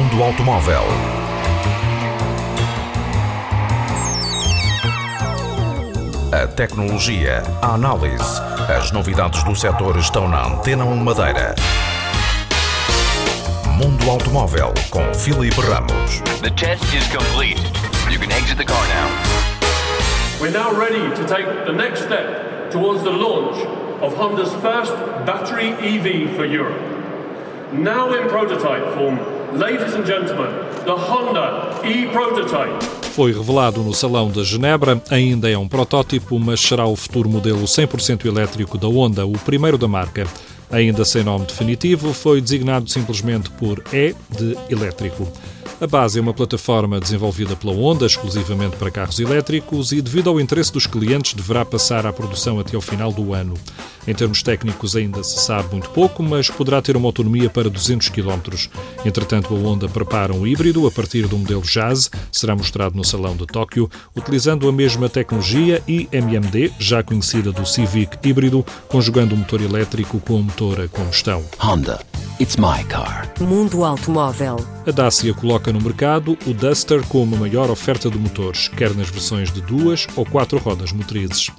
automóvel. A tecnologia, a análise, as novidades do setor estão na Antena 1 Madeira. Mundo Automóvel com Filipe Ramos. The test is complete. You can exit the car now. We're now ready to take the next step towards the launch of Honda's first battery EV for Europe. Now in prototype form, ladies and gentlemen, the Honda e-prototype. Foi revelado no Salão de Genebra, ainda é um protótipo, mas será o futuro modelo 100% elétrico da Honda, o primeiro da marca. Ainda sem nome definitivo, foi designado simplesmente por E de elétrico. A base é uma plataforma desenvolvida pela Honda exclusivamente para carros elétricos e, devido ao interesse dos clientes, deverá passar à produção até ao final do ano. Em termos técnicos, ainda se sabe muito pouco, mas poderá ter uma autonomia para 200 km. Entretanto, a Honda prepara um híbrido a partir do modelo Jazz, será mostrado no Salão de Tóquio, utilizando a mesma tecnologia IMMD, já conhecida do Civic híbrido, conjugando o motor elétrico com o motor a combustão. Honda. It's my car. Mundo Automóvel. A Dacia coloca no mercado o Duster com uma maior oferta de motores, quer nas versões de duas ou quatro rodas motrizes.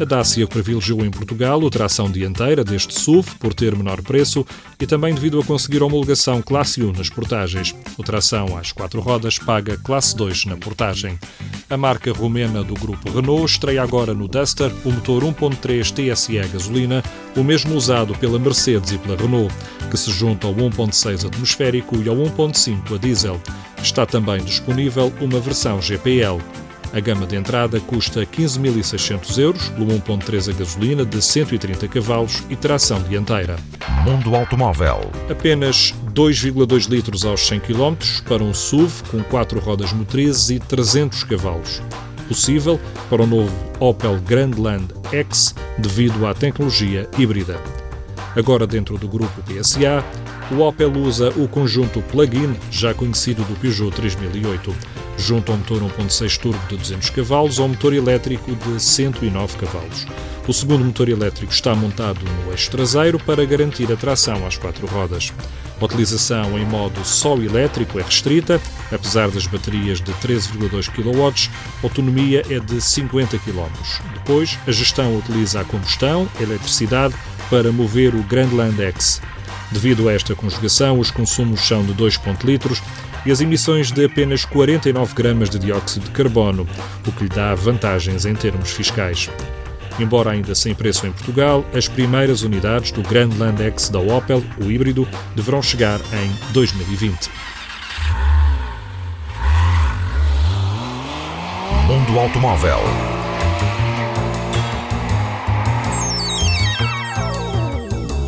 A Dacia privilegiou em Portugal a tração dianteira deste SUV por ter menor preço e também devido a conseguir a homologação Classe 1 nas portagens. O tração às quatro rodas paga Classe 2 na portagem. A marca romena do grupo Renault estreia agora no Duster o motor 1.3 TSI a gasolina, o mesmo usado pela Mercedes e pela Renault, que se junta ao 1.6 atmosférico e ao 1.5 a diesel. Está também disponível uma versão GPL. A gama de entrada custa 15.600 euros, pelo 1.3 a gasolina de 130 cavalos e tração dianteira. Mundo Automóvel. Apenas 2,2 litros aos 100 km para um SUV com 4 rodas motrizes e 300 cavalos. Possível para o novo Opel Grandland X devido à tecnologia híbrida. Agora dentro do grupo PSA, o Opel usa o conjunto plug-in, já conhecido do Peugeot 3008, junto ao motor 1.6 turbo de 200 cavalos ao motor elétrico de 109 cavalos. O segundo motor elétrico está montado no eixo traseiro para garantir a tração às quatro rodas. A utilização em modo só elétrico é restrita, apesar das baterias de 13,2 kW, a autonomia é de 50 km. Depois, a gestão utiliza a combustão, a eletricidade, para mover o Grandland X. Devido a esta conjugação, os consumos são de 2 litros e as emissões de apenas 49 gramas de dióxido de carbono, o que lhe dá vantagens em termos fiscais. Embora ainda sem preço em Portugal, as primeiras unidades do Grandland X da Opel, o híbrido, deverão chegar em 2020. Mundo Automóvel.